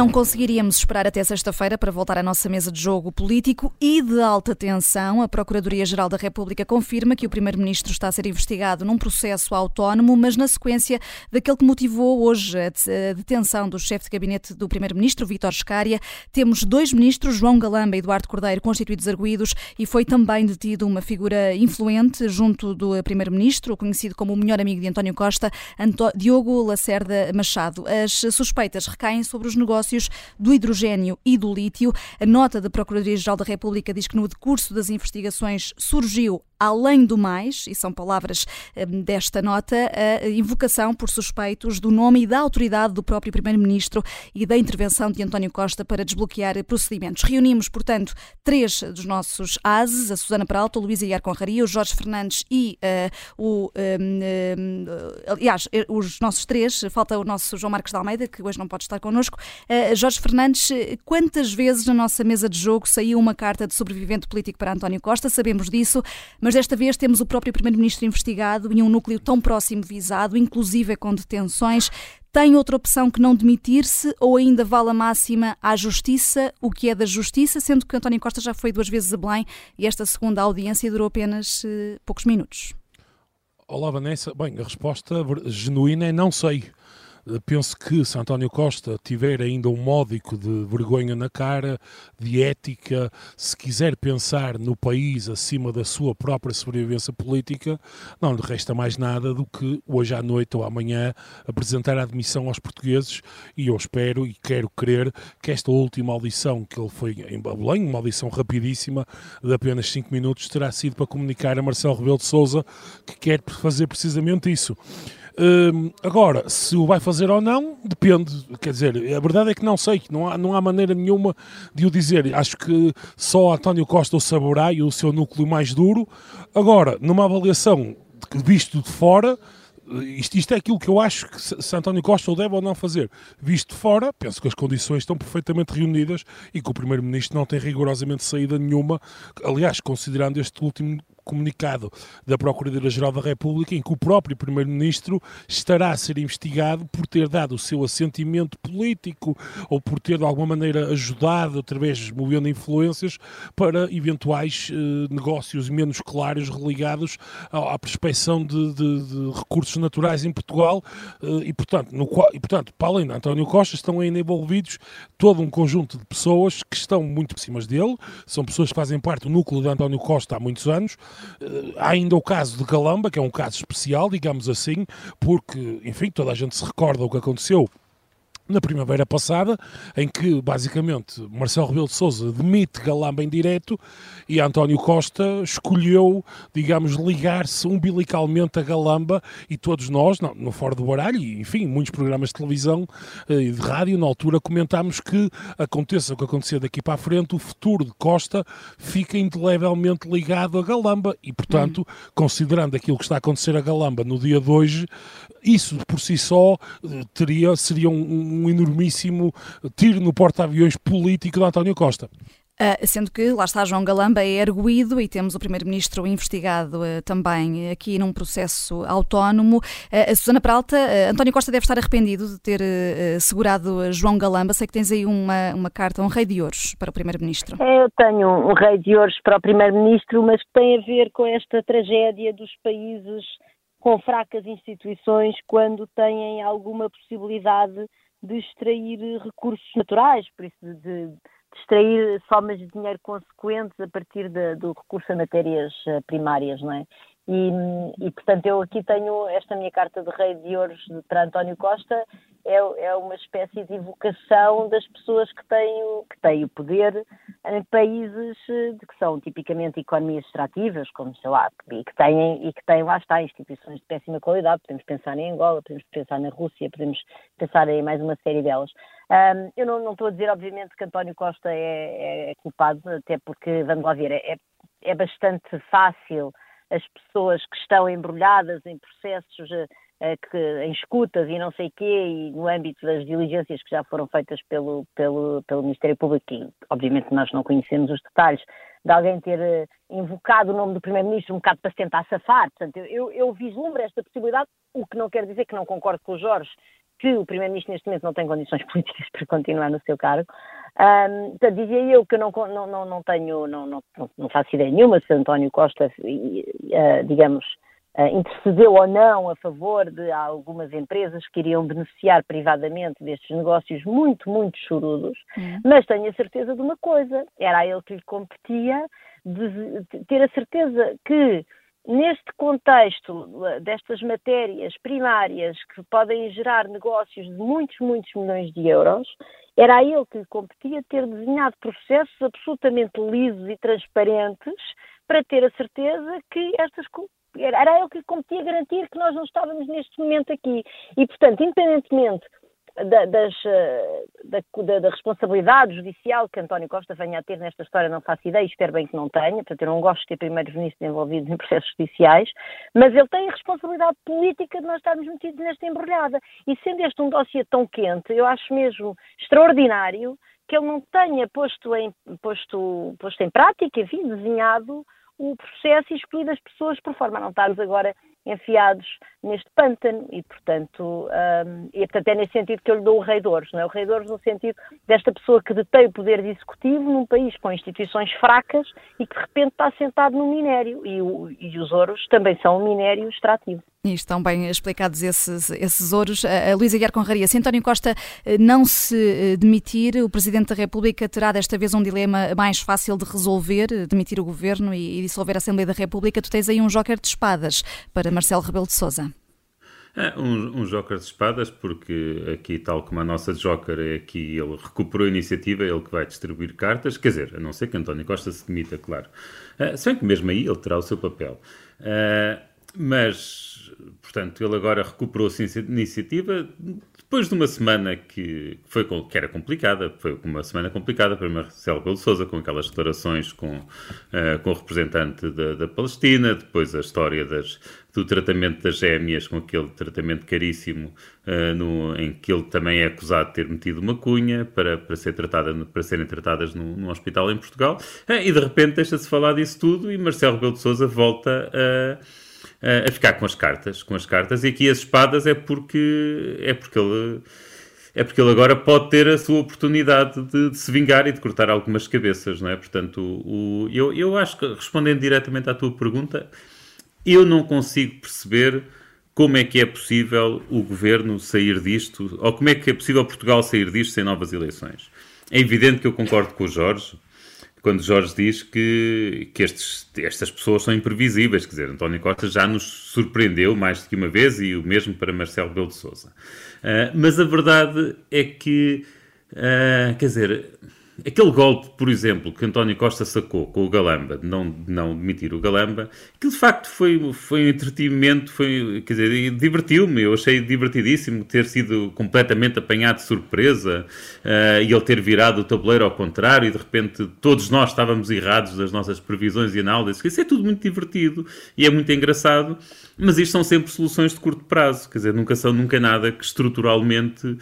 Não conseguiríamos esperar até sexta-feira para voltar à nossa mesa de jogo político e de alta tensão. A Procuradoria-Geral da República confirma que o Primeiro-Ministro está a ser investigado num processo autónomo, mas na sequência daquele que motivou hoje a detenção do chefe de gabinete do Primeiro-Ministro, Vítor Scária. Temos dois ministros, João Galamba e Eduardo Cordeiro, constituídos arguídos e foi também detido uma figura influente junto do Primeiro-Ministro, conhecido como o melhor amigo de António Costa, Diogo Lacerda Machado. As suspeitas recaem sobre os negócios negócios do hidrogênio e do lítio. A nota da Procuradoria-Geral da República diz que no decurso das investigações surgiu além do mais, e são palavras hum, desta nota, a invocação por suspeitos do nome e da autoridade do próprio Primeiro-Ministro e da intervenção de António Costa para desbloquear procedimentos. Reunimos, portanto, três dos nossos ases, a Susana Peralta, o Luís Aguiar Conraria, o Jorge Fernandes e uh, o. Um, um, aliás, os nossos três, falta o nosso João Marcos de Almeida, que hoje não pode estar connosco. Uh, Jorge Fernandes, quantas vezes na nossa mesa de jogo saiu uma carta de sobrevivente político para António Costa? Sabemos disso, mas mas desta vez temos o próprio Primeiro-Ministro investigado e um núcleo tão próximo visado, inclusive com detenções. Tem outra opção que não demitir-se ou ainda vale a máxima à justiça, o que é da justiça, sendo que António Costa já foi duas vezes a Belém e esta segunda audiência durou apenas uh, poucos minutos? Olá, Vanessa. Bem, a resposta genuína é não sei. Penso que se António Costa tiver ainda um módico de vergonha na cara, de ética, se quiser pensar no país acima da sua própria sobrevivência política, não lhe resta mais nada do que hoje à noite ou amanhã apresentar a admissão aos portugueses e eu espero e quero crer que esta última audição que ele foi em Belém, uma audição rapidíssima de apenas 5 minutos, terá sido para comunicar a Marcelo Rebelo de Sousa que quer fazer precisamente isso. Uh, agora, se o vai fazer ou não, depende. Quer dizer, a verdade é que não sei, não há, não há maneira nenhuma de o dizer. Acho que só António Costa o saberá e o seu núcleo mais duro. Agora, numa avaliação visto de fora, isto, isto, é aquilo que eu acho que se António Costa o deve ou não fazer. Visto de fora, penso que as condições estão perfeitamente reunidas e que o Primeiro-Ministro não tem rigorosamente saída nenhuma. Aliás, considerando este último comunicado da Procuradoria-Geral da República em que o próprio Primeiro-Ministro estará a ser investigado por ter dado o seu assentimento político ou por ter de alguma maneira ajudado, através movendo influências, para eventuais eh, negócios menos claros religados à, à prospecção de, de, de, recursos naturais em Portugal eh, e, portanto, no, e, portanto, para além de António Costa, estão ainda envolvidos todo um conjunto de pessoas que estão muito por cima dele, são pessoas que fazem parte do núcleo de António Costa há muitos anos, há ainda o caso de Galamba, que é um caso especial, digamos assim, porque, enfim, toda a gente se recorda o que aconteceu na primavera passada, em que basicamente Marcelo Rebelo de Sousa demite Galamba em direto e António Costa escolheu, digamos, ligar-se umbilicalmente a Galamba e todos nós, no, no Fora do Baralho, e enfim, muitos programas de televisão eh, e de rádio, na altura comentámos que aconteça o que acontecer daqui para a frente, o futuro de Costa fica indelevelmente ligado a Galamba e, portanto, hum. considerando aquilo que está a acontecer a Galamba no dia de hoje, isso por si só eh, teria, seria um um enormíssimo tiro no porta-aviões político de António Costa. Uh, sendo que lá está João Galamba é erguido e temos o Primeiro-Ministro investigado uh, também aqui num processo autónomo. Uh, a Susana Peralta, António Costa deve estar arrependido de ter segurado João Galamba. Sei que tens aí uma, uma carta, um rei de ouros para o Primeiro-Ministro. É, eu tenho um rei de ouros para o Primeiro-Ministro, mas que tem a ver com esta tragédia dos países com fracas instituições quando têm alguma possibilidade de extrair recursos naturais, por isso de, de extrair somas de dinheiro consequentes a partir de, do recurso a matérias eh, primárias, não é? E, e, portanto, eu aqui tenho esta minha carta de rei de ouros para António Costa, é, é uma espécie de evocação das pessoas que têm, que têm o poder em países eh, que são tipicamente economias extrativas, como sei lá, e que têm, e que têm lá está, instituições de péssima qualidade, podemos pensar em Angola, podemos pensar na Rússia, podemos pensar em mais uma série delas. Um, eu não, não, estou a dizer, obviamente, que António Costa é, é culpado, até porque, vamos lá ver, é, é bastante fácil as pessoas que estão embrulhadas em processos uh, que, em escutas e não sei quê, e no âmbito das diligências que já foram feitas pelo, pelo, pelo Ministério Público, e obviamente nós não conhecemos os detalhes, de alguém ter uh, invocado o nome do Primeiro-Ministro um bocado para se tentar safar. Portanto, eu, eu vislumbro esta possibilidade, o que não quer dizer que não concordo com o Jorge, que o Primeiro-Ministro neste momento não tem condições políticas para continuar no seu cargo. Um, portanto, dizia eu que eu não, não, não, não tenho, não, não, não faço ideia nenhuma se António Costa, uh, digamos, intercedeu ou não a favor de algumas empresas que iriam beneficiar privadamente destes negócios muito, muito chorudos, uhum. mas tenho a certeza de uma coisa, era a ele que lhe competia ter a certeza que neste contexto destas matérias primárias que podem gerar negócios de muitos, muitos milhões de euros, era a ele que lhe competia ter desenhado processos absolutamente lisos e transparentes para ter a certeza que estas era ele que competia garantir que nós não estávamos neste momento aqui. E, portanto, independentemente da, das, eh, da, da, responsabilidade judicial que António Costa venha a ter nesta história, não faço ideia, espero bem que não tenha, portanto eu não gosto de ter primeiros ministros envolvidos em processos judiciais, mas ele tem a responsabilidade política de nós estarmos metidos nesta embrulhada. E sendo este um dossiê tão quente, eu acho mesmo extraordinário que ele não tenha posto em, posto, posto em prática, enfim, desenhado o processo e escolhido as pessoas por forma. A não estarmos agora enfiados neste pântano e, portanto, um, e, portanto, é nesse sentido que eu lhe dou o rei de ouros, não é? O rei de ouros no sentido desta pessoa que detém o poder executivo num país com instituições fracas e que de repente está sentado no minério e, o, e os ouros também são um minério extrativo. E estão bem explicados esses, esses ouros. A Luísa Guiar Conraria, se António Costa eh, não se eh, demitir, o Presidente da República terá desta vez um dilema mais fácil de resolver, eh, demitir o Governo e dissolver a Assembleia da República. Tu tens aí um joker de espadas para Marcelo Rebelo de Sousa. É, um, um joker de espadas, porque aqui, tal como a nossa joker é aqui, ele recuperou a iniciativa, é ele que vai distribuir cartas, quer dizer, a não ser que António Costa se demita, claro. Uh, se bem que mesmo aí ele terá o seu papel. Uh, mas, portanto, ele agora recuperou-se a iniciativa depois de uma semana que, foi, que era complicada, foi uma semana complicada para Marcelo Belo Souza, com aquelas declarações com, uh, com o representante da, da, Palestina, depois a história das, do tratamento das gêmeas, com aquele tratamento caríssimo, uh, no, em que ele também é acusado de ter metido uma cunha para, para, ser tratada, para serem tratadas num, num hospital em Portugal, uh, e de repente deixa-se falar disso tudo e Marcelo Rebelo de Souza volta a uh, a ficar com as cartas, com as cartas, e aqui as espadas é porque é porque ele é porque ele agora pode ter a sua oportunidade de, de se vingar e de cortar algumas cabeças, não é? Portanto, o, eu, eu acho que, respondendo diretamente à tua pergunta, eu não consigo perceber como é que é possível o governo sair disto, ou como é que é possível Portugal sair disto sem novas eleições. É evidente que eu concordo com o Jorge, quando Jorge diz que, que estes, estas pessoas são imprevisíveis. Quer dizer, António Costa já nos surpreendeu mais do que uma vez e o mesmo para Marcelo Belo de Souza. Uh, mas a verdade é que, uh, quer dizer, Aquele golpe, por exemplo, que António Costa sacou com o Galamba, de não, de não demitir o Galamba, que de facto foi, foi um entretenimento, foi, quer dizer, divertiu-me, eu achei divertidíssimo ter sido completamente apanhado de surpresa uh, e ele ter virado o tabuleiro ao contrário e de repente todos nós estávamos errados das nossas previsões e análises. Isso é tudo muito divertido e é muito engraçado, mas isto são sempre soluções de curto prazo, quer dizer, nunca são nunca nada que estruturalmente uh,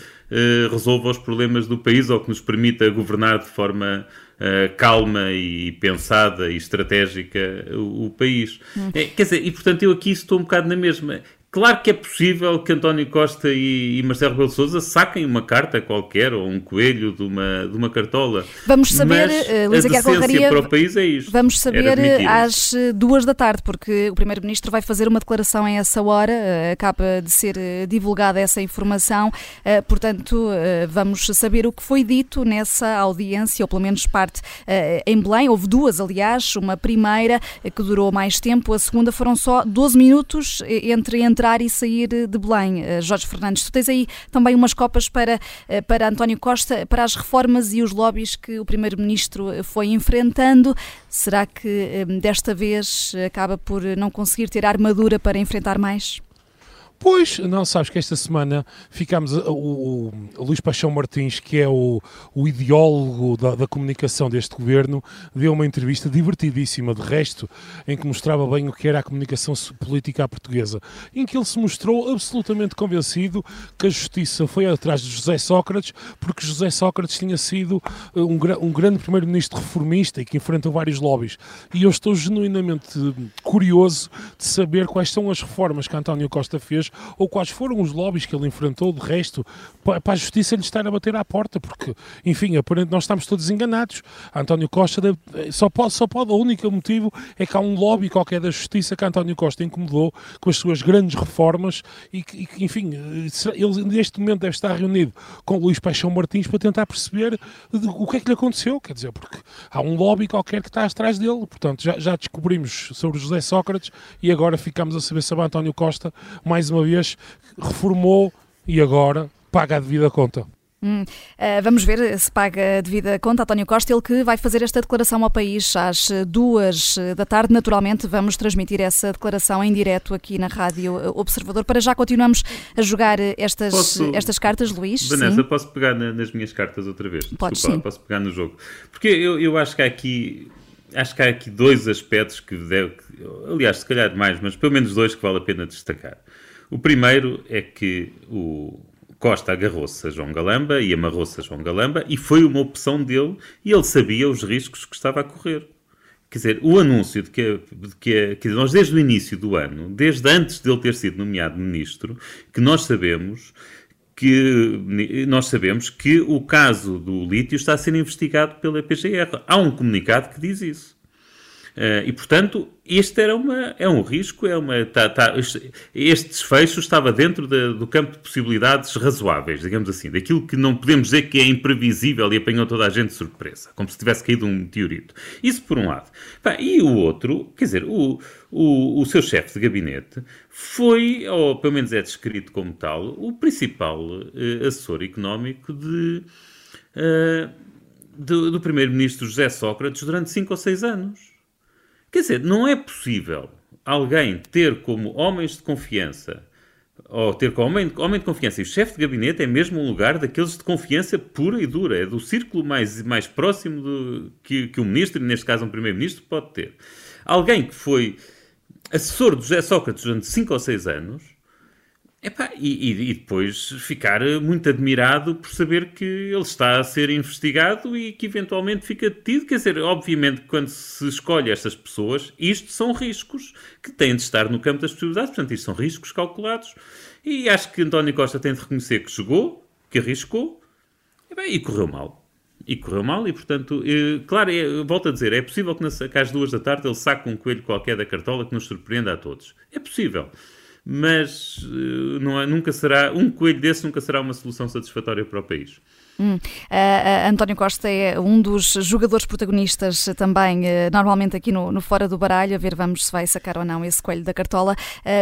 resolva os problemas do país ou que nos permita governar de forma uh, calma e pensada e estratégica o, o país. Hum. É, quer dizer, e portanto eu aqui estou um bocado na mesma. Claro que é possível que António Costa e, e Marcelo Rebelo de Sousa saquem uma carta qualquer ou um coelho de uma, de uma cartola. Vamos saber, mas uh, Luísa Guerra para o país é isto. Vamos saber eh, às eh, duas da tarde, porque o Primeiro-Ministro vai fazer uma declaração em essa hora, uh, acaba de ser uh, divulgada essa informação, uh, portanto vamos saber o que foi dito nessa audiência, ou pelo menos parte em Belém. Houve duas, aliás, uma primeira que durou mais tempo, a segunda foram só 12 minutos entre entre entrar e sair de Belém. Eh, Jorge Fernandes, tu tens aí também umas copas para, eh, para António Costa, para as reformas e os lobbies que o Primeiro-Ministro eh, foi enfrentando. Será que desta vez acaba por não conseguir ter armadura para enfrentar mais? Pois, não, sabes que esta semana ficámos, o, o, Luís Paixão Martins, que é o, o ideólogo da, da, comunicação deste governo, deu uma entrevista divertidíssima, de resto, em que mostrava bem o que era a comunicação política à portuguesa, em que ele se mostrou absolutamente convencido que a justiça foi atrás de José Sócrates, porque José Sócrates tinha sido eh, um, um grande primeiro-ministro reformista e que enfrentou vários lobbies. E eu estou genuinamente curioso de saber quais são as reformas que António Costa fez reformas, ou quais foram os lobbies que ele enfrentou, de resto, para a justiça lhe estar a bater à porta, porque, enfim, aparentemente nós estamos todos enganados. António Costa deve, só pode, só pode, o único motivo é que há um lobby qualquer da justiça que António Costa incomodou com as suas grandes reformas e que, enfim, ele neste momento deve estar reunido com Luís Paixão Martins para tentar perceber o que é que lhe aconteceu, quer dizer, porque há um lobby qualquer que está atrás dele, portanto já, já descobrimos sobre José Sócrates e agora ficamos a saber sobre António Costa, mais uma vez, reformou e agora paga a devida conta. Hum, uh, vamos ver se paga a devida conta. António Costa, ele que vai fazer esta declaração ao país às duas da tarde. Naturalmente, vamos transmitir essa declaração em direto aqui na Rádio Observador. Para já continuamos a jogar estas, posso, estas cartas, Luís. Vanessa, sim? posso pegar na, nas minhas cartas outra vez? Pode Desculpa, sim. posso pegar no jogo. Porque eu, eu acho que há aqui. Acho que há aqui dois aspectos que deve. Aliás, se calhar mais, mas pelo menos dois que vale a pena destacar. O primeiro é que o, Costa agarrou-se a João Galamba e amarrou-se a João Galamba e foi uma opção dele e ele sabia os riscos que estava a correr. Quer dizer, o anúncio de que, de que, que nós desde o início do ano, desde antes de ele ter sido nomeado ministro, que nós sabemos que nós sabemos que o caso do lítio está a ser investigado pela PGR. Há um comunicado que diz isso. Uh, e, portanto, este era uma, é um risco, é uma, tá, tá, este, desfecho estava dentro de, do campo de possibilidades razoáveis, digamos assim, daquilo que não podemos dizer que é imprevisível e apanhou toda a gente de surpresa, como se tivesse caído um meteorito. Isso por um lado. e o outro, quer dizer, o, o, o seu chefe de gabinete foi, ou pelo menos é descrito como tal, o principal uh, assessor económico de, uh, do, do primeiro-ministro José Sócrates durante cinco ou seis anos. Quer dizer, não é possível alguém ter como homens de confiança, ou ter como homem, homem de confiança e o chefe de gabinete é mesmo um lugar daqueles de confiança pura e dura, é do círculo mais, mais próximo do, que, que um ministro, neste caso um primeiro-ministro, pode ter. Alguém que foi assessor do José Sócrates durante 5 ou 6 anos, Epá, e, e, depois ficar muito admirado por saber que ele está a ser investigado e que eventualmente fica detido. Quer dizer, obviamente, quando se escolhe estas pessoas, isto são riscos que têm de estar no campo das possibilidades. Portanto, isto são riscos calculados. E acho que António Costa tem de reconhecer que jogou, que arriscou e, bem, e correu mal. E correu mal, e portanto, eh, claro, é, volto a dizer, é possível que, nas, que às duas da tarde ele saque um coelho qualquer da cartola que nos surpreenda a todos. É possível mas uh, não é, nunca será, um coelho desse nunca será uma solução satisfatória para o país. Hum. Uh, António Costa é um dos jogadores protagonistas também, uh, normalmente aqui no, no, Fora do Baralho, a ver vamos se vai sacar ou não esse coelho da cartola,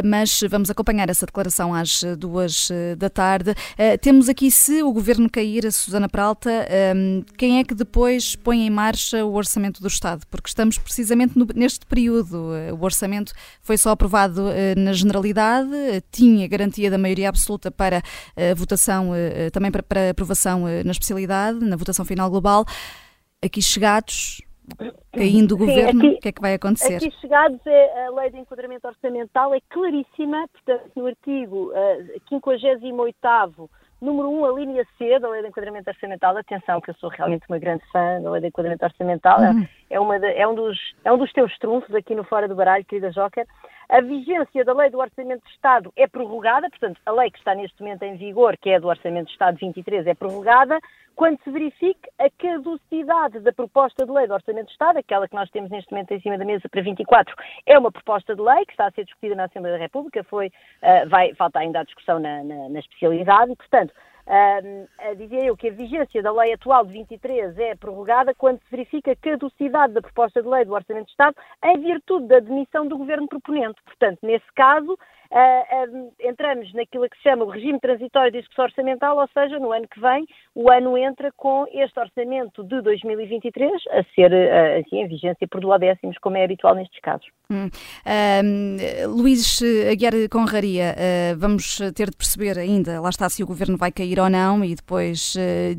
mas vamos acompanhar essa declaração às duas da tarde. temos aqui, se o governo cair, a Susana Peralta, quem é que depois põe em marcha o orçamento do Estado? Porque estamos precisamente no, neste período. o orçamento foi só aprovado na generalidade, tinha garantia da maioria absoluta para votação, também para, para aprovação na especialidade, na votação final global. Aqui chegados, caindo o governo, aqui, o que é que vai acontecer? Aqui chegados, é, a lei de enquadramento orçamental é claríssima, portanto, no artigo uh, 58 número 1, a linha C da lei de enquadramento orçamental, atenção que eu sou realmente uma grande fã da lei de enquadramento orçamental, uhum. é, uma de, é, um dos, é um dos teus trunfos aqui no Fora do Baralho, querida Joker, a vigência da Lei do Orçamento de Estado é prorrogada, portanto, a lei que está neste momento em vigor, que é do Orçamento de Estado 23, é prorrogada, quando se verifique a caducidade da proposta de lei do Orçamento de Estado, aquela que nós temos neste momento em cima da mesa para 24, é uma proposta de lei que está a ser discutida na Assembleia da República, foi, uh, vai, falta ainda a discussão na, na, na especialidade, e, portanto, uh, dizia eu que a vigência da lei atual de 23 é prorrogada quando se verifica a caducidade da proposta de lei do Orçamento de Estado em virtude da demissão do governo proponente. Portanto, nesse caso, uh, entramos naquilo que se chama o regime transitório de execução orçamental, ou seja, no ano que vem, o ano entra com este orçamento de 2023 a ser uh, assim, em vigência por duodécimos, como é habitual nestes casos. Hum. Luís Aguiar Conraria, uh, vamos ter de perceber ainda, lá está, se o governo vai cair ou não, e depois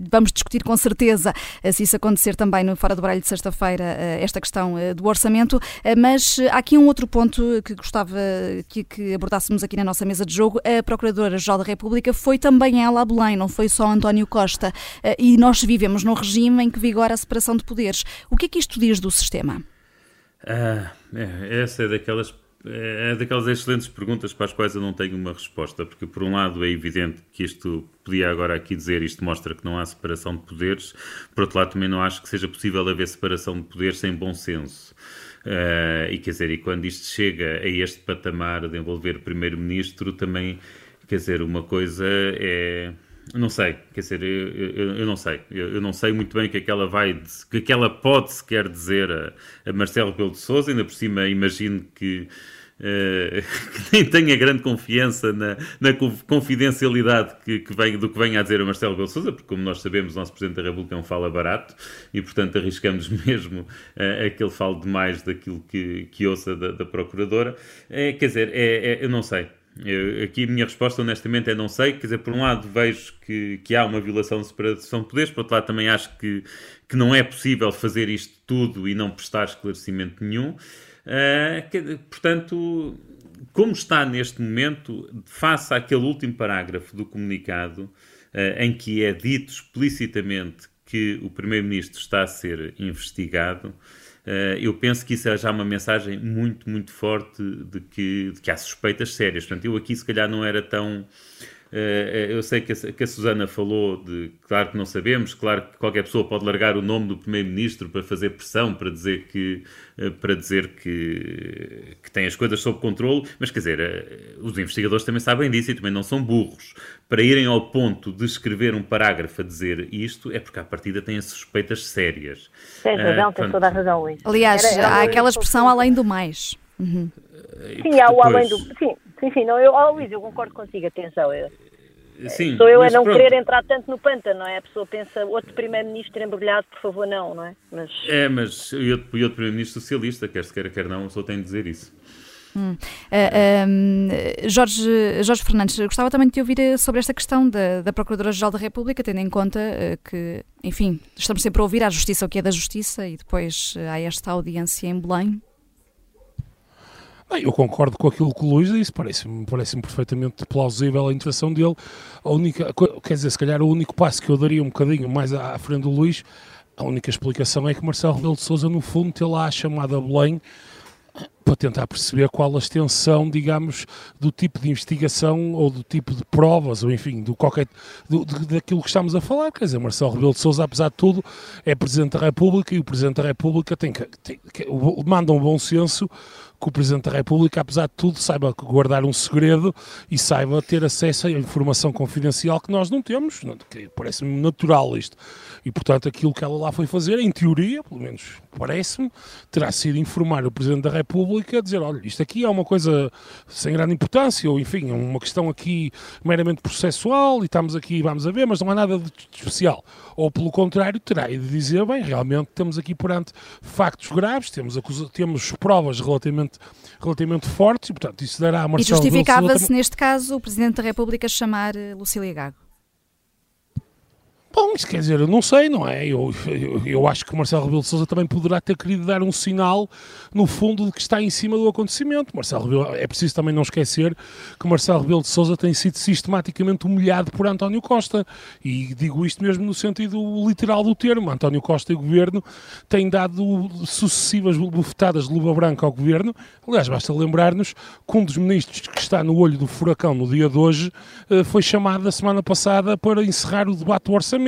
vamos discutir com certeza se isso acontecer também no Fora do Baralho de sexta-feira, esta questão do orçamento, mas há aqui um outro ponto que gostava que, que abordasse abordássemos aqui na nossa mesa de jogo, a Procuradora-Geral da República foi também ela a Belém, não foi só António Costa. Eh, e nós vivemos num regime em que vigora a separação de poderes. O que é que isto diz do sistema? Ah, é, essa é daquelas é daquelas excelentes perguntas para as quais eu não tenho uma resposta, porque por um lado é evidente que isto, podia agora aqui dizer, isto mostra que não há separação de poderes, por outro lado também não acho que seja possível haver separação de poderes sem bom senso. Uh, e quer dizer, e quando isto chega a este patamar de envolver primeiro-ministro, também, quer dizer, uma coisa é não sei, quer dizer, eu, eu, eu não sei. Eu, eu, não sei muito bem o que é que ela vai, que é que ela pode sequer dizer a, a Marcelo Rebelo de Sousa, ainda por cima imagino que, uh, que nem tenha grande confiança na, na confidencialidade que, que vem, do que vem a dizer a Marcelo Rebelo de Sousa, porque como nós sabemos, o nosso Presidente da República é um fala barato e, portanto, arriscamos mesmo uh, a que ele fale demais daquilo que, que ouça da, da Procuradora. É, quer dizer, é, é, eu não sei. Eu, aqui a minha resposta, honestamente, é não sei. Quer dizer, por um lado vejo que, que há uma violação de separação de poderes, por outro lado também acho que, que não é possível fazer isto tudo e não prestar esclarecimento nenhum. Uh, que, portanto, como está neste momento, face àquele último parágrafo do comunicado, uh, em que é dito explicitamente que o Primeiro-Ministro está a ser investigado, eu penso que isso é já uma mensagem muito, muito forte de que, de que há suspeitas sérias. Portanto, eu aqui se calhar não era tão. Uh, eu sei que a, que a, Susana falou de, claro que não sabemos, claro que qualquer pessoa pode largar o nome do Primeiro-Ministro para fazer pressão, para dizer que, uh, para dizer que, que tem as coisas sob controle, mas quer dizer, os investigadores também sabem disso e também não são burros. Para irem ao ponto de escrever um parágrafo a dizer isto, é porque à partida têm suspeitas sérias. Tens razão, tens toda a razão, Luís. Aliás, era, há aquela expressão além do mais. Uhum. Sim, há o além do. Sim, sim, sim não, eu, oh, Luís, eu concordo contigo, atenção. Eu, sim, sou eu a não pronto. querer entrar tanto no pântano, não é? A pessoa pensa, outro primeiro-ministro embrulhado, por favor, não, não é? Mas... É, mas e outro, outro primeiro-ministro socialista, quer se queira, quer não, só tem de dizer isso. Hum. Uh, Jorge, Jorge Fernandes, gostava também de te ouvir eh, sobre esta questão da, da Procuradora-Geral da República, tendo em conta uh, que, enfim, estamos sempre a ouvir à Justiça o que é da Justiça e depois uh, há esta audiência em Belém. Bem, eu concordo com aquilo que o Luís disse, parece-me parece perfeitamente plausível a intervenção dele. A única, quer dizer, se calhar o único passo que eu daria um bocadinho mais à, frente do Luís, a única explicação é que Marcelo Rebelo de Sousa, no fundo, tem lá a chamada Belém para tentar perceber qual a extensão, digamos, do tipo de investigação ou do tipo de provas, ou enfim, do qualquer, do, daquilo que estamos a falar. Quer dizer, Marcelo Rebelo de Sousa, apesar de tudo, é Presidente da República e o Presidente da República tem que, tem, manda um bom senso que o Presidente da República, apesar de tudo, saiba guardar um segredo e saiba ter acesso a informação confidencial que nós não temos. Parece-me natural isto. E, portanto, aquilo que ela lá foi fazer, em teoria, pelo menos parece-me, terá sido informar o Presidente da República, dizer, olha, isto aqui é uma coisa sem grande importância, ou enfim, é uma questão aqui meramente processual, e estamos aqui, vamos a ver, mas não há nada de especial. Ou, pelo contrário, terá de dizer, bem, realmente temos aqui perante factos graves, temos, temos provas relativamente, relativamente fortes, e, portanto, isso dará a Marcelo E justificava-se, neste caso, o Presidente da República chamar eh, Lucília Gago? Bom, isso quer dizer, eu não sei, não é? Eu, eu, eu acho que Marcelo Rebelo de Sousa também poderá ter querido dar um sinal, no fundo, de que está em cima do acontecimento. Marcelo Rebelo, é preciso também não esquecer que Marcelo Rebelo de Sousa tem sido sistematicamente humilhado por António Costa. E digo isto mesmo no sentido literal do termo. António Costa e o governo têm dado sucessivas bufetadas de luva branca ao governo. Aliás, basta lembrar-nos que um dos ministros que está no olho do furacão no dia de hoje eh, foi chamado na semana passada para encerrar o debate do orçamento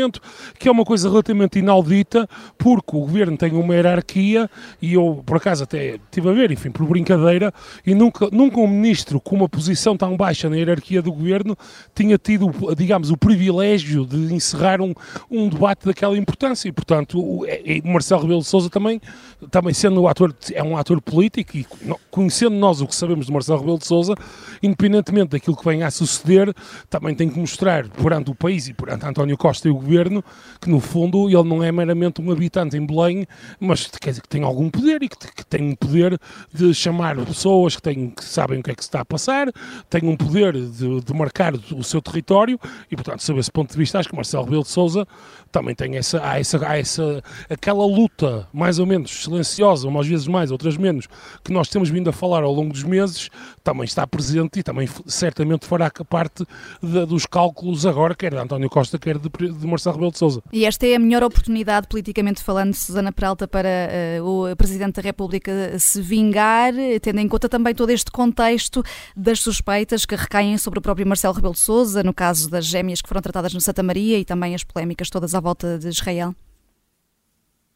que é uma coisa relativamente inaudita, porque o governo tem uma hierarquia, e eu, por acaso, até estive a ver, enfim, por brincadeira, e nunca, nunca um ministro com uma posição tão baixa na hierarquia do governo tinha tido, digamos, o privilégio de encerrar um, um debate daquela importância, e, portanto, o, é, o Marcelo Rebelo de Sousa também, também sendo um ator, é um ator político, e conhecendo nós o que sabemos de Marcelo Rebelo de Sousa, independentemente daquilo que venha a suceder, também tem que mostrar perante o país e perante António Costa e o governo que, no fundo, ele não é meramente um habitante em Belém, mas quer dizer que tem algum poder e que, que tem um poder de chamar pessoas que, têm, que sabem o que é que se está a passar, tem um poder de, de marcar o seu território e, portanto, sob esse ponto de vista, acho que Marcelo Rebelo de Sousa também tem essa, há essa, há essa, aquela luta, mais ou menos silenciosa, umas vezes mais, outras menos, que nós temos vindo a falar ao longo dos meses, também está presente e também certamente fará parte de, dos cálculos agora, quer de António Costa, quer de, de Marcelo Rebelo de Sousa. E esta é a melhor oportunidade, politicamente falando, Susana Peralta, para uh, o Presidente da República se vingar, tendo em conta também todo este contexto das suspeitas que recaem sobre o próprio Marcelo Rebelo de Sousa, no caso das gêmeas que foram tratadas no Santa Maria e também as polémicas todas à volta de Israel?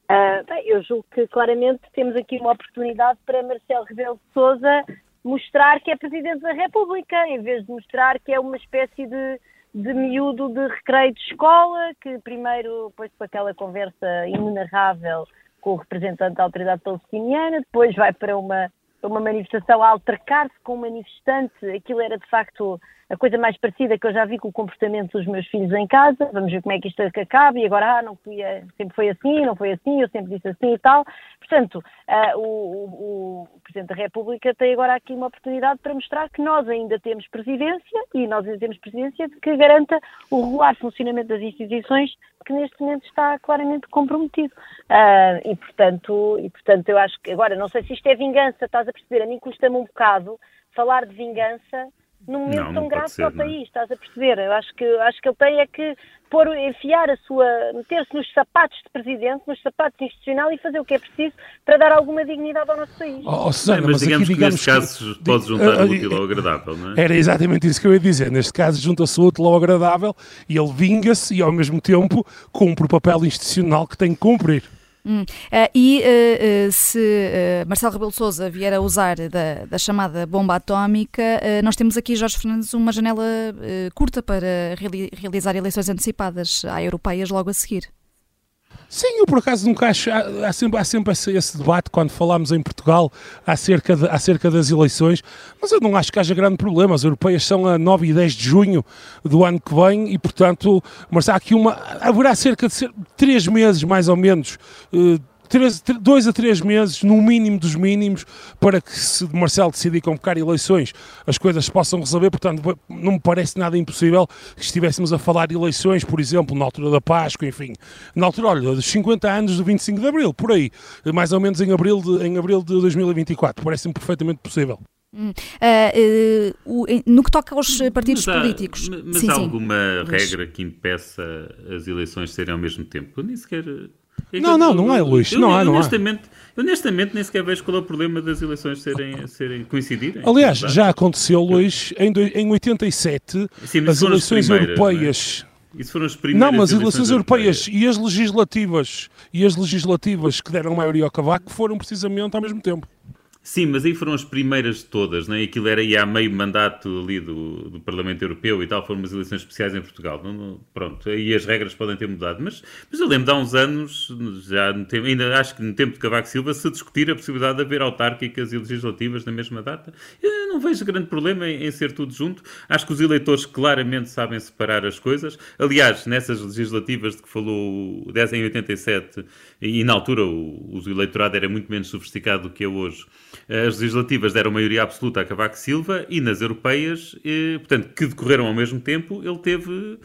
Uh, bem, eu julgo que claramente temos aqui uma oportunidade para Marcelo Rebelo de Sousa mostrar que é Presidente da República, em vez de mostrar que é uma espécie de, de miúdo de recreio de escola, que primeiro, depois com aquela conversa inenarrável com o representante da autoridade palestiniana, depois vai para uma, uma manifestação a altercar-se com um manifestante, aquilo era de facto a coisa mais parecida que eu já vi com o comportamento dos meus filhos em casa, vamos ver como é que isto é que acaba, e agora, ah, não fui, sempre foi assim, não foi assim, eu sempre disse assim e tal. Portanto, uh, o, o, o, Presidente da República tem agora aqui uma oportunidade para mostrar que nós ainda temos presidência, e nós ainda temos presidência que garanta o regular funcionamento das instituições que neste momento está claramente comprometido. Uh, e, portanto, e, portanto, eu acho que, agora, não sei se isto é vingança, estás a perceber, a mim custa-me um bocado falar de vingança num momento não, tão grave para o país, não. estás a perceber? Eu acho que, acho que ele tem é que pôr, enfiar a sua, meter-se nos sapatos de presidente, nos sapatos institucional e fazer o que é preciso para dar alguma dignidade ao nosso país. Oh, oh Susana, mas, mas digamos aqui, digamos que neste caso que, pode juntar uh, o útil ao agradável, não é? Era exatamente isso que eu ia dizer. Neste caso junta-se o útil ao agradável e ele vinga-se e ao mesmo tempo cumpre o papel institucional que tem que cumprir. Hum. Uh, e uh, uh, se Marcelo Rebelo de Sousa vier a usar da, da chamada bomba atómica, nós temos aqui, Jorge Fernandes, uma janela curta para reali realizar eleições antecipadas à europeias logo a seguir. Sim, eu por acaso nunca acho. Há, sempre, há sempre esse, esse, debate quando falamos em Portugal acerca, de, acerca das eleições, mas eu não acho que haja grande problema. As europeias são a 9 e 10 de junho do ano que vem e, portanto, mas há aqui uma. Haverá cerca de 3 meses, mais ou menos. Uh, três, dois a três meses, no mínimo dos mínimos, para que se Marcelo decidir convocar eleições, as coisas se possam resolver. Portanto, não me parece nada impossível que estivéssemos a falar de eleições, por exemplo, na altura da Páscoa, enfim, na altura, olha, dos 50 anos do 25 de Abril, por aí, mais ou menos em abril de, em abril de 2024. Parece-me perfeitamente possível. Hum. Uh, uh, no que toca aos partidos mas há, políticos. Mas sim, há alguma sim. regra que impeça as eleições serem ao mesmo tempo? Eu nem sequer não, não, não é, Luís. Eu, não há, não honestamente, há. honestamente, nem sequer vejo qual é o problema das eleições serem, serem coincidirem. Aliás, já aconteceu, Luís, em, em 87, Sim, as eleições é? europeias. Isso foram as primeiras Não, mas as eleições europeias, europeias e as legislativas e as legislativas que deram maioria ao cavaco foram precisamente ao mesmo tempo. Sim, mas aí foram as primeiras de todas, né? aquilo era aí há meio mandato ali do, do Parlamento Europeu e tal, foram umas eleições especiais em Portugal. Não, não, pronto, aí as regras podem ter mudado, mas, mas eu lembro de há uns anos, já tempo, ainda acho que no tempo de Cavaco Silva, se discutir a possibilidade de haver autárquicas e legislativas na mesma data. Eu não vejo grande problema em, em ser tudo junto. Acho que os eleitores claramente sabem separar as coisas. Aliás, nessas legislativas de que falou 10 em 87, e na altura o, o eleitorado era muito menos sofisticado do que é hoje, as legislativas deram maioria absoluta a Cavaco Silva e nas europeias, eh, portanto, que decorreram ao mesmo tempo, ele teve eh,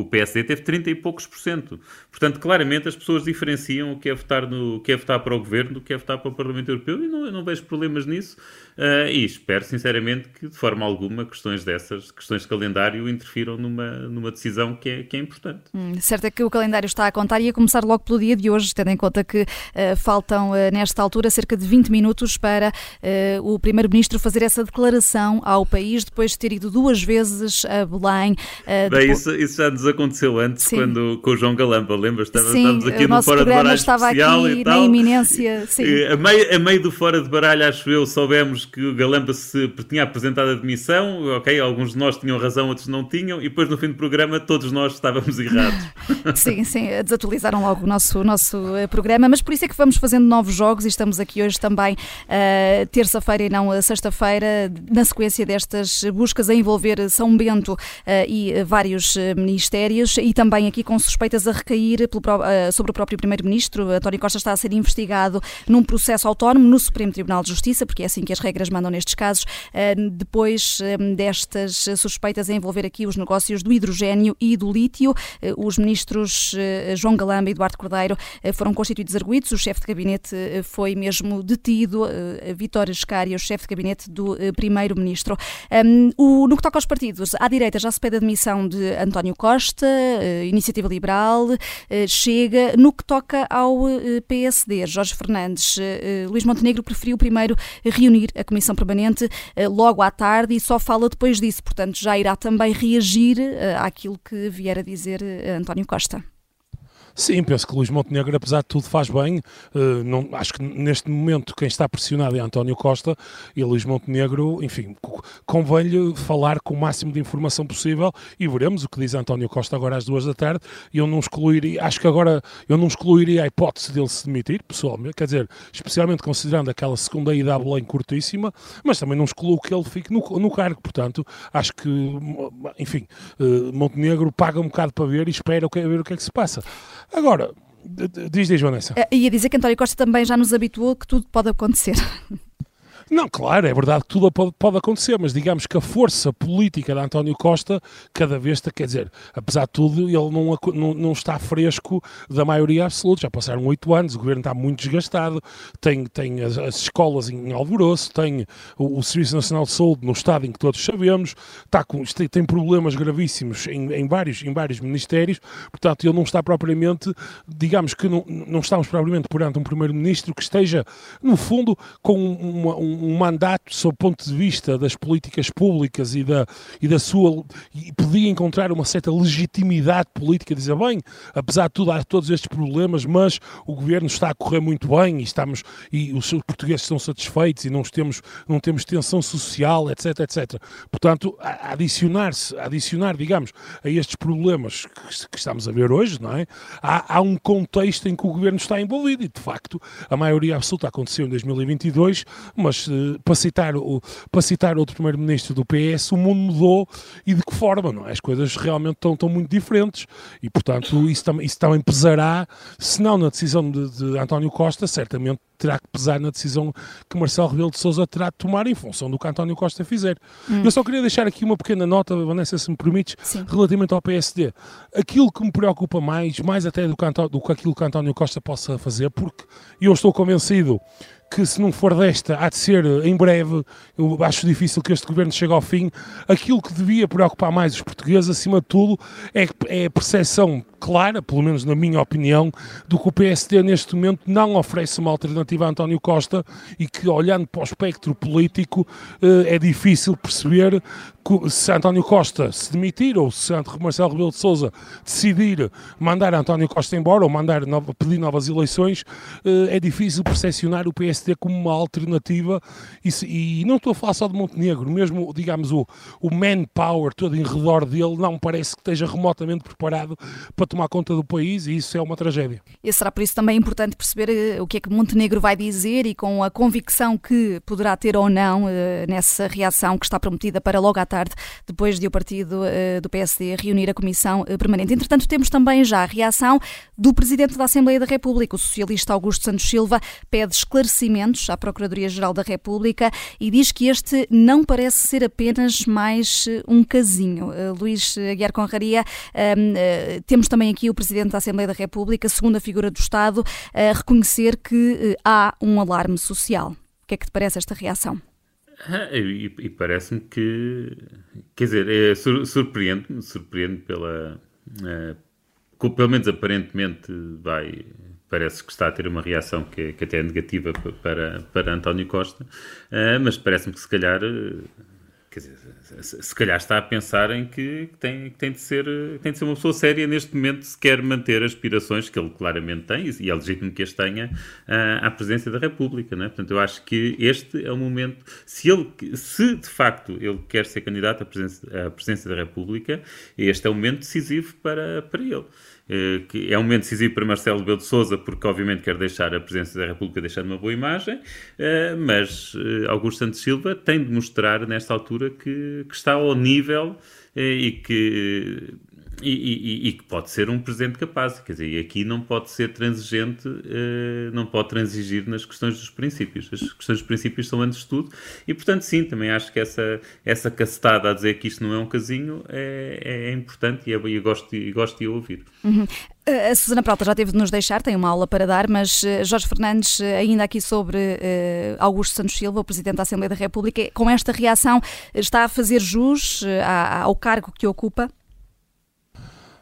o PSD teve 30 e poucos por cento. Portanto, claramente as pessoas diferenciam o que é votar, no, o que é votar para o governo do que é votar para o Parlamento Europeu e não, eu não vejo problemas nisso. Uh, e espero, sinceramente, que de forma alguma questões dessas, questões de calendário, interfiram numa, numa decisão que é, que é importante. Hum, certo é que o calendário está a contar e a começar logo pelo dia de hoje, tendo em conta que uh, faltam, uh, nesta altura, cerca de 20 minutos para o Primeiro-Ministro fazer essa declaração ao país, depois de ter ido duas vezes a Belém. Bem, depois... isso, isso já nos aconteceu antes, sim. quando, com o João Galamba, lembras? Estávamos aqui no Fora de Baralho estava especial aqui e tal. na iminência. Sim. A, meio, a meio do Fora de Baralho, acho eu, soubemos que o Galamba se tinha apresentado a demissão, ok, alguns de nós tinham razão, outros não tinham, e depois no fim do programa todos nós estávamos errados. sim, sim, desatualizaram logo o nosso, o nosso eh, programa, mas por isso é que vamos fazendo novos jogos e estamos aqui hoje também uh, terça-feira e não sexta-feira, na sequência destas buscas a envolver São Bento uh, e vários ministérios e também aqui com suspeitas a recair pelo, uh, sobre o próprio Primeiro-Ministro. António Costa está a ser investigado num processo autónomo no Supremo Tribunal de Justiça, porque é assim que as regras mandam nestes casos, uh, depois uh, destas suspeitas a envolver aqui os negócios do hidrogênio e do lítio. os ministros João Galamba e Eduardo Cordeiro foram constituídos arguídos. O chefe de gabinete foi mesmo detido, Vitória Escária, o chefe de gabinete do Primeiro-Ministro. No que toca aos partidos, à direita já se pede a demissão de António António Costa, Iniciativa Liberal, chega. No que toca ao PSD, Jorge Fernandes, Luís Montenegro preferiu primeiro reunir a Comissão Permanente logo à tarde e só fala depois disso, portanto já irá também reagir àquilo que vier a dizer António Costa. Sim, penso que Luís Montenegro, apesar de tudo, faz bem. Uh, não, acho que neste momento quem está pressionado é António Costa e Luís Montenegro, enfim, convém-lhe falar com o máximo de informação possível e veremos o que diz António Costa agora às duas da tarde. Eu não excluiria, acho que agora eu não excluiria a hipótese dele se demitir, pessoalmente, quer dizer, especialmente considerando aquela segunda ida a Belém curtíssima, mas também não excluo que ele fique no, no cargo. Portanto, acho que, enfim, uh, Montenegro paga um bocado para ver e espera ver o que é que se passa. Agora, diz, diz, Vanessa. Uh, ia dizer que António Costa também já nos habituou que tudo pode acontecer. Não, claro, é verdade que tudo pode, pode, acontecer, mas digamos que a força política de António Costa, cada vez, quer dizer, apesar de tudo, ele não, não, não está fresco da maioria absoluta. Já passaram oito anos, o governo está muito desgastado, tem, tem as, as escolas em alvoroço, tem o, o, Serviço Nacional de Saúde no estado em que todos sabemos, está com, tem problemas gravíssimos em, em, vários, em vários ministérios, portanto, ele não está propriamente, digamos que não, não estamos propriamente perante um primeiro-ministro que esteja, no fundo, com uma, um um mandato sob o ponto de vista das políticas públicas e da, e da sua. e podia encontrar uma certa legitimidade política, dizer, bem, apesar de tudo, há todos estes problemas, mas o governo está a correr muito bem e, estamos, e os portugueses estão satisfeitos e não temos, não temos tensão social, etc, etc. Portanto, adicionar-se, adicionar, digamos, a estes problemas que, que, estamos a ver hoje, não é? Há, há um contexto em que o governo está envolvido e, de facto, a maioria absoluta aconteceu em 2022, mas para citar, o, para citar outro primeiro-ministro do PS, o mundo mudou e de que forma, não é? As coisas realmente estão, estão muito diferentes e, portanto, isso, tam, isso também pesará, se não na decisão de, de António Costa, certamente terá que pesar na decisão que Marcelo Rebelo de Sousa terá de tomar em função do que António Costa fizer. Hum. Eu só queria deixar aqui uma pequena nota, Vanessa, se me permites, Sim. relativamente ao PSD. Aquilo que me preocupa mais, mais até do que, do que aquilo que António Costa possa fazer, porque eu estou convencido que se não for desta, há de ser em breve, eu acho difícil que este governo chegue ao fim. Aquilo que devia preocupar mais os portugueses, acima de tudo, é, é a percepção clara, pelo menos na minha opinião, do que o PSD neste momento não oferece uma alternativa a António Costa e que, olhando para o espectro político, eh, é difícil perceber se António Costa se demitir ou se Marcelo Rebelo de Sousa decidir mandar António Costa embora ou mandar pedir novas eleições, eh, é difícil percepcionar o PSD como uma alternativa e, e não estou a falar só de Montenegro, mesmo, digamos, o, o manpower todo em redor dele não parece que esteja remotamente preparado para tomar conta do país e isso é uma tragédia. E será por isso também importante perceber eh, o que é que Montenegro vai dizer e com a convicção que poderá ter ou não eh, nessa reação que está prometida para logo à tarde, depois de o partido eh, do PSD reunir a Comissão Permanente. Entretanto, temos também já a reação do Presidente da Assembleia da República, o socialista Augusto Santos Silva, pede esclarecimentos à Procuradoria-Geral da República e diz que este não parece ser apenas mais um casinho. Luís Aguiar Conraria, temos também também aqui o Presidente da Assembleia da República, segunda figura do Estado, a reconhecer que eh, há um alarme social. O que é que te parece esta reação? Ah, e, e parece-me que, quer dizer, é, sur, surpreende-me, surpreende pela, uh, pelo menos aparentemente vai, parece que está a ter uma reação que, que até é negativa para, para António Costa, uh, mas parece-me que se calhar quer dizer, se calhar está a pensar em que tem, tem, de ser, tem de ser uma pessoa séria neste momento se quer manter aspirações que ele claramente tem, e é legítimo que as tenha, uh, à presidência da República. Né? Portanto, eu acho que este é o momento, se, ele, se de facto ele quer ser candidato à presidência, à presidência da República, este é o momento decisivo para, para ele. Eh, que é um momento decisivo para Marcelo Rebelo de Sousa, porque obviamente quer deixar a presença da República deixando uma boa imagem, eh, mas eh, Augusto Santos Silva tem de mostrar nesta altura que, que está ao nível e que e, que pode ser um presidente capaz, quer dizer, e aqui não pode ser transigente, uh, não pode transigir nas questões dos princípios. As questões dos princípios são antes de tudo, e portanto, sim, também acho que essa, essa cacetada a dizer que isto não é um casinho é, é importante e, é, gosto, e gosto de ouvir. Uhum. A Susana Prata já teve de nos deixar, tem uma aula para dar, mas eh, Jorge Fernandes, eh, ainda aqui sobre Augusto Santos Silva, o Presidente da Assembleia da República, com esta reação está a fazer jus ao cargo que ocupa?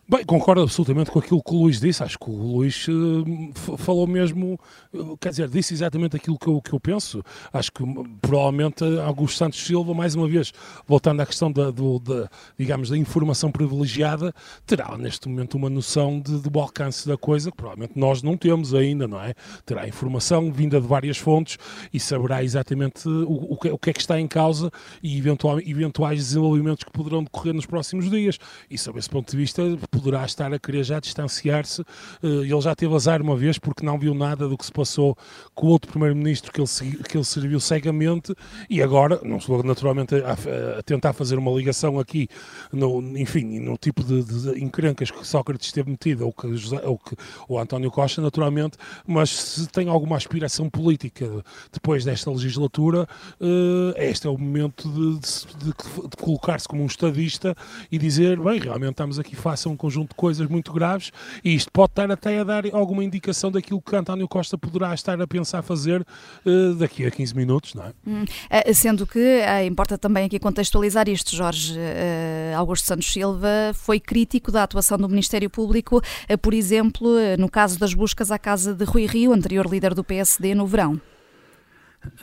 Bem, concordo absolutamente com aquilo que o Luís disse. Acho que o Luís uh, falou mesmo, uh, quer dizer, disse exatamente aquilo que eu, que eu penso. Acho que provavelmente Augusto Santos Silva, mais uma vez, voltando à questão da, do, da digamos, da informação privilegiada, terá neste momento uma noção de, do alcance da coisa que provavelmente nós não temos ainda, não é? Terá informação vinda de várias fontes e saberá exatamente o, o, que, o que, é que está em causa e eventual, eventuais desenvolvimentos que poderão decorrer nos próximos dias. E, sob esse ponto de vista, poderá estar a querer já distanciar-se. Eh, ele já teve azar uma vez porque não viu nada do que se passou com o outro primeiro-ministro que ele, que ele serviu cegamente e agora, não estou naturalmente a, a tentar fazer uma ligação aqui, no, enfim, no tipo de, de encrencas que Sócrates esteve metido ou que, ou que o António Costa, naturalmente, mas se tem alguma aspiração política depois desta legislatura, uh, este é o momento de, de, de colocar-se como um estadista e dizer, bem, realmente estamos aqui, façam um conjunto de coisas muito graves e isto pode estar até a dar alguma indicação daquilo que António Costa poderá estar a pensar fazer uh, daqui a 15 minutos, não é? Hum, eh, sendo que uh, importa também aqui contextualizar isto, Jorge uh, Augusto Santos Silva foi crítico da atuação do Ministério Público, por exemplo, no caso das buscas à casa de Rui Rio, anterior líder do PSD, no verão.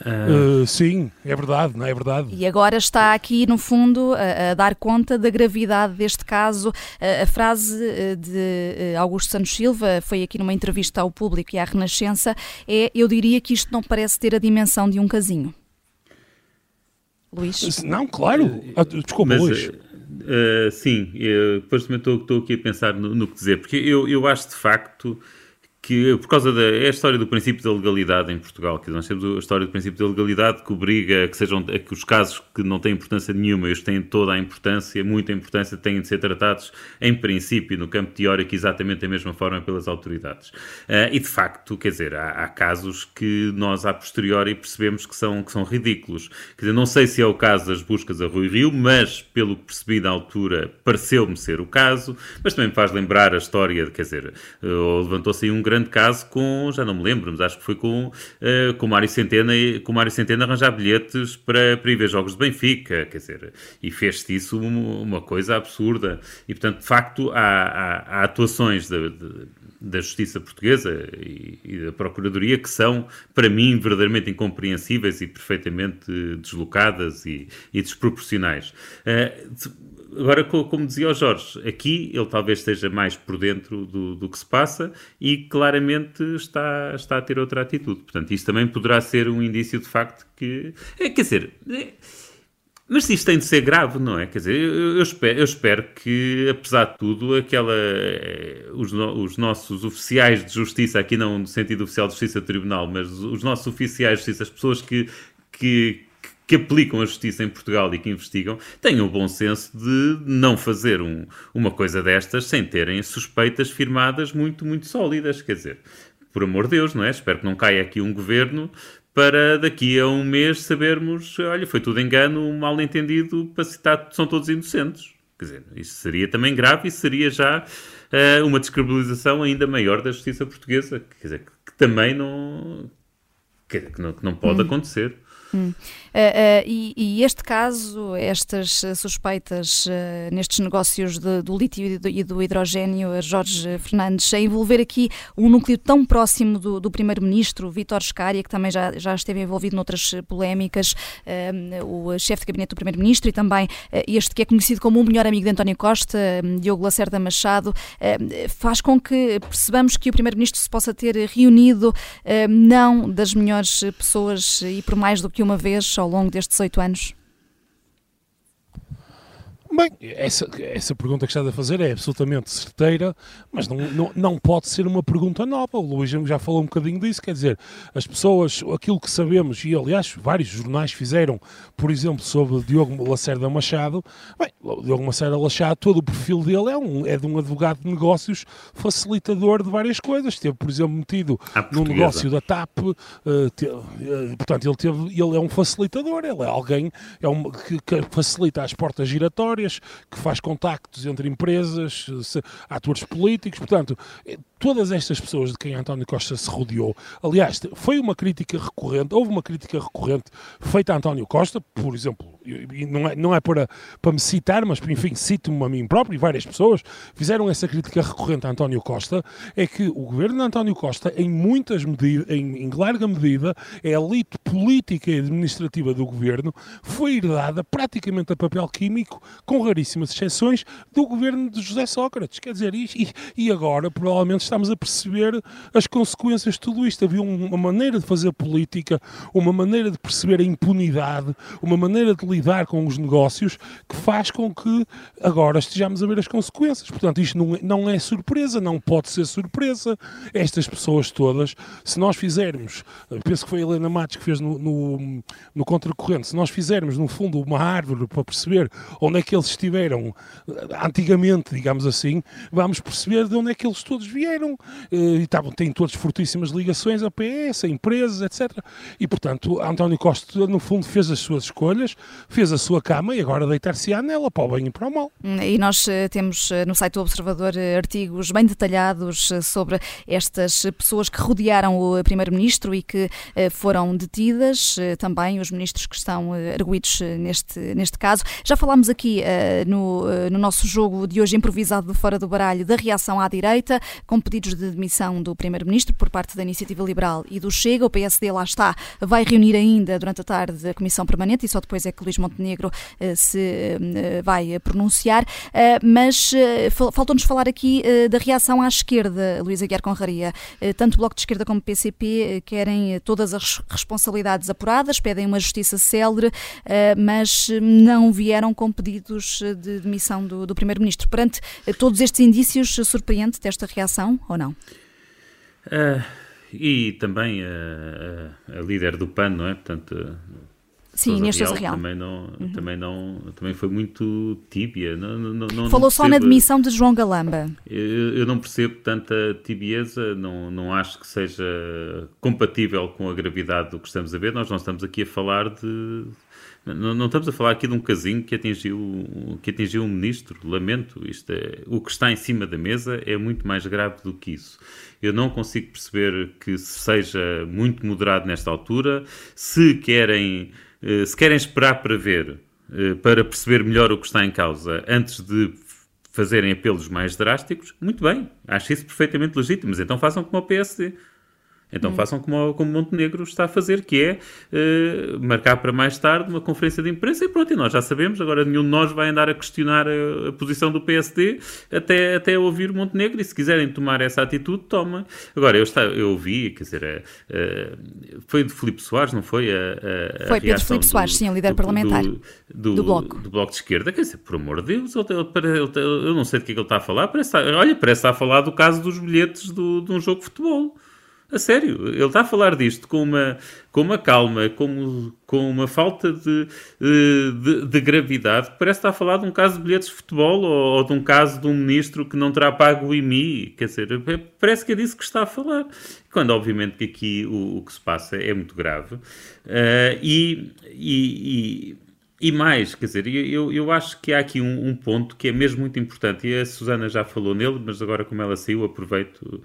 Uh, sim, é verdade, não é verdade? E agora está aqui, no fundo, a, a dar conta da gravidade deste caso. A, a, frase eh, de Augusto Santos Silva foi aqui numa entrevista ao público e à Renascença: é eu diria que isto não parece ter a dimensão de um casinho. Luís? Não, claro. Ah, desculpa, Mas, Luís. Uh, sim, eu, depois também estou, estou aqui a pensar no, no que dizer, porque eu, eu acho de facto que por causa da é a história do princípio da legalidade em Portugal, que nós temos a história do princípio da legalidade que obriga que sejam a que os casos que não têm importância nenhuma, eles têm toda a importância, muita importância, têm de ser tratados em princípio no campo teórico exatamente da mesma forma pelas autoridades. Uh, e de facto, quer dizer, há, há, casos que nós a posteriori percebemos que são que são ridículos. Quer dizer, não sei se é o caso das buscas a Rui Rio, mas pelo que percebi na altura pareceu-me ser o caso, mas também me faz lembrar a história, quer dizer, uh, levantou-se aí um grande grande caso com, já não me lembro, mas acho que foi com, uh, com Mário Centena, com Mário Centena arranjar bilhetes para, para ir ver jogos de Benfica, quer dizer, e fez-se isso uma coisa absurda. E, portanto, de facto, há, há, há atuações de, da justiça portuguesa e, e, da Procuradoria que são, para mim, verdadeiramente incompreensíveis e perfeitamente deslocadas e, e desproporcionais. Uh, agora, como dizia o Jorge, aqui ele talvez esteja mais por dentro do, do que se passa e claramente está, está a ter outra atitude. Portanto, isso também poderá ser um indício de facto que. É, quer dizer. É, mas isto tem de ser grave, não é? Quer dizer, eu, espero, eu espero, que, apesar de tudo, aquela, eh, os, os, nossos oficiais de justiça, aqui não no sentido oficial de justiça do tribunal, mas os nossos oficiais de justiça, as pessoas que, que, que aplicam a justiça em Portugal e que investigam tenham o bom senso de não fazer um, uma coisa destas sem terem suspeitas firmadas muito, muito sólidas. Quer dizer, por amor de Deus, não é? Espero que não caia aqui um governo para daqui a um mês sabermos, olha, foi tudo engano, um mal entendido, para citar, são todos inocentes. Quer dizer, isso seria também grave e seria já uh, uma descredibilização ainda maior da justiça portuguesa. Quer dizer, que, que também não, que, que não, que não pode hum. acontecer. Hum. Uh, uh, e, e, este caso, estas suspeitas uh, nestes negócios de, do lítio e do, e do, hidrogênio, Jorge Fernandes, a envolver aqui um núcleo tão próximo do, do Primeiro-Ministro, Vítor Scária, que também já, já esteve envolvido noutras polémicas, o chefe de gabinete do Primeiro-Ministro e também este que é conhecido como o melhor amigo de António Costa, Diogo Lacerda Machado, faz com que percebamos que o Primeiro-Ministro se possa ter reunido não das melhores pessoas e por mais do que uma vez ao longo destes oito anos? Bem, essa, essa pergunta que estás a fazer é absolutamente certeira, mas não, não, não pode ser uma pergunta nova. O Luís já falou um bocadinho disso, quer dizer, as pessoas, aquilo que sabemos, e aliás, vários jornais fizeram, por exemplo, sobre Diogo Lacerda Machado, bem, Diogo Lacerda Machado, todo o perfil dele é, um, é de um advogado de negócios facilitador de várias coisas. Esteve, por exemplo, metido no negócio da TAP, uh, te, uh, portanto, ele, teve, ele é um facilitador, ele é alguém é um, que, que facilita as portas giratórias que faz contactos entre empresas, atores políticos, portanto, eh, todas estas pessoas de quem António Costa se rodeou, aliás, foi uma crítica recorrente, houve uma crítica recorrente feita a António Costa, por exemplo, e não é, não é para, para me citar, mas enfim, cito-me a mim próprio e várias pessoas fizeram essa crítica recorrente a António Costa, é que o governo de António Costa, em muitas medidas, em, em larga medida, é a elite política e administrativa do governo, foi herdada praticamente a papel químico, com raríssimas exceções, do governo de José Sócrates. Quer dizer, e, e agora provavelmente estamos a perceber as consequências de tudo isto. Havia uma maneira de fazer política, uma maneira de perceber a impunidade, uma maneira de lidar com os negócios que faz com que agora estejamos a ver as consequências. Portanto, isto não é, não é surpresa, não pode ser surpresa. Estas pessoas todas, se nós fizermos, penso que foi a Helena Matos que fez no, no, no Contracorrente, se nós fizermos, no fundo, uma árvore para perceber onde é que eles estiveram antigamente, digamos assim, vamos perceber de onde é que eles todos vieram. Eh, e estavam, têm todos fortíssimas ligações a PS, a empresas, etc. E, portanto, António Costa, no fundo, fez as suas escolhas, fez a sua cama e agora deitar-se-á nela, para o bem e para o mal. Hum, e nós eh, temos eh, no site do Observador artigos bem detalhados sobre estas pessoas que rodearam o Primeiro-Ministro e que foram detidas, também os ministros que estão arguídos neste, neste caso. Já falámos aqui no, no nosso jogo de hoje improvisado do Fora do Baralho da reação à direita, com pedidos de demissão do Primeiro-Ministro por parte da Iniciativa Liberal e do Chega. O PSD lá está, vai reunir ainda durante a tarde a Comissão Permanente e só depois é que Luís Montenegro uh, se vai pronunciar. Mas faltou-nos falar aqui da reação à esquerda, Luísa Guiar Conraria. tanto o Bloco de Esquerda como o PCP querem todas as responsabilidades apuradas, pedem uma justiça célere, mas não vieram com pedidos de demissão do, do Primeiro-Ministro. Perante todos estes indícios, surpreende desta reação ou não? Uh, e também a, a, a, líder do PAN, não é? Portanto, Sim, Inês Sousa Real. Também, não, uhum. também, não, também foi muito tíbia. Não, não, não Falou só na demissão de João Galamba. Eu, eu, não percebo tanta tibieza, não, não acho que seja compatível com a gravidade do que estamos a ver. Nós não estamos aqui a falar de. Não, não estamos a falar aqui de um casinho que atingiu, que atingiu um ministro. Lamento. Isto é, o que está em cima da mesa é muito mais grave do que isso. Eu não consigo perceber que seja muito moderado nesta altura. Se querem eh, se querem esperar para ver, eh, para perceber melhor o que está em causa, antes de fazerem apelos mais drásticos, muito bem, acho isso perfeitamente legítimo, mas então façam como o PSD. Então hum. façam como, como Montenegro está a fazer, que é uh, marcar para mais tarde uma conferência de imprensa e pronto, e nós já sabemos, agora nenhum de nós vai andar a questionar a, a posição do PSD até, até ouvir Montenegro e se quiserem tomar essa atitude, tomem. Agora, eu, está, eu ouvi, quer dizer, uh, foi de Filipe Soares, não foi? A, a, foi Pedro Filipe Soares, sim, o líder do, parlamentar do, do, do, Bloco. Do Bloco de Esquerda, quer dizer, por amor de Deus, ele, ele, ele, eu não sei de que é que ele está a falar, parece, olha, parece estar a falar do caso dos bilhetes do, de um jogo de futebol. A sério, ele está a falar disto com uma, com uma calma, com, com uma falta de, de, de gravidade, que parece estar a falar de um caso de bilhetes de futebol ou, ou, de um caso de um ministro que não terá pago o IMI. Quer dizer, é, parece que é disso que está a falar. Quando, obviamente, que aqui o, o que se passa é muito grave. Uh, e, e, e mais, quer dizer, eu, eu acho que há aqui um, um, ponto que é mesmo muito importante, e a Susana já falou nele, mas agora como ela saiu, aproveito uh,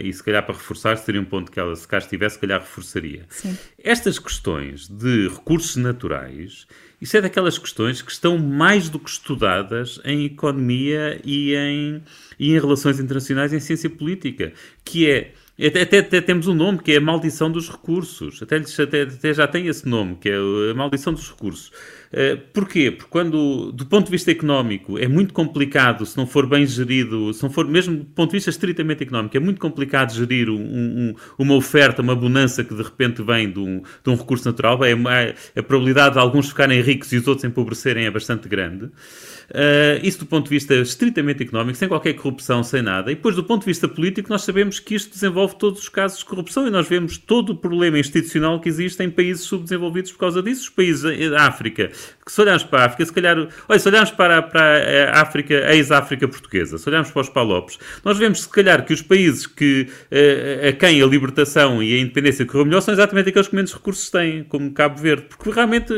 e se calhar para reforçar, seria um ponto que ela, se cá estivesse, se calhar reforçaria. Sim. Estas questões de recursos naturais, isso é daquelas questões que estão mais do que estudadas em economia e em, e em relações internacionais e em ciência política, que é até, até, até, temos um nome que é a maldição dos recursos. Até, até, até, já tem esse nome, que é a maldição dos recursos. Uh, porquê? Porque quando, do ponto de vista económico, é muito complicado, se não for bem gerido, se não for mesmo do ponto de vista estritamente económico, é muito complicado gerir um, um, uma oferta, uma bonança que de repente vem de um, de um recurso natural. É, a probabilidade de alguns ficarem ricos e os outros empobrecerem é bastante grande. Uh, isso do ponto de vista estritamente económico, sem qualquer corrupção, sem nada. E depois, do ponto de vista político, nós sabemos que isto desenvolve todos os casos de corrupção e nós vemos todo o problema institucional que existe em países subdesenvolvidos por causa disso. Os países da África, que se olharmos para a África, se calhar, olha, se olharmos para, para a África, a ex-África portuguesa, se olharmos para os Palopes, nós vemos, se calhar, que os países que, uh, a quem a libertação e a independência correu melhor são exatamente aqueles que menos recursos têm, como Cabo Verde, porque realmente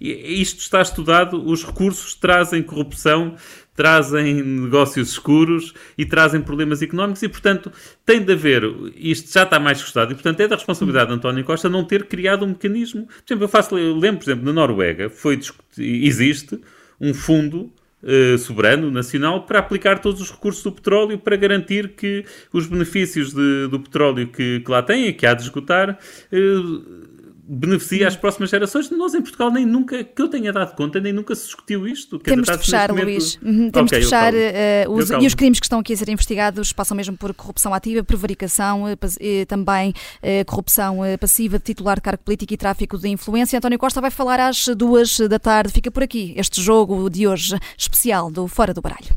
isto está estudado, os recursos trazem corrupção trazem negócios escuros e trazem problemas económicos e, portanto, tem de haver, isto já está mais gostado e, portanto, é da responsabilidade de António Costa não ter criado um mecanismo. Por exemplo, eu, faço, lembro, por exemplo, na Noruega, foi, existe um fundo uh, soberano, nacional, para aplicar todos os recursos do petróleo para garantir que os benefícios de, do petróleo que, que lá tem e que há de esgotar uh, beneficia as próximas gerações. Nós em Portugal nem nunca, que eu tenha dado conta, nem nunca se discutiu isto. Temos de fechar, momento... Luís. Uhum, temos okay, de fechar. Uh, os, e os crimes que estão aqui a ser investigados passam mesmo por corrupção ativa, prevaricação, uh, também uh, corrupção passiva de titular de cargo político e tráfico de influência. António Costa vai falar às duas da tarde. Fica por aqui este jogo de hoje especial do Fora do Baralho.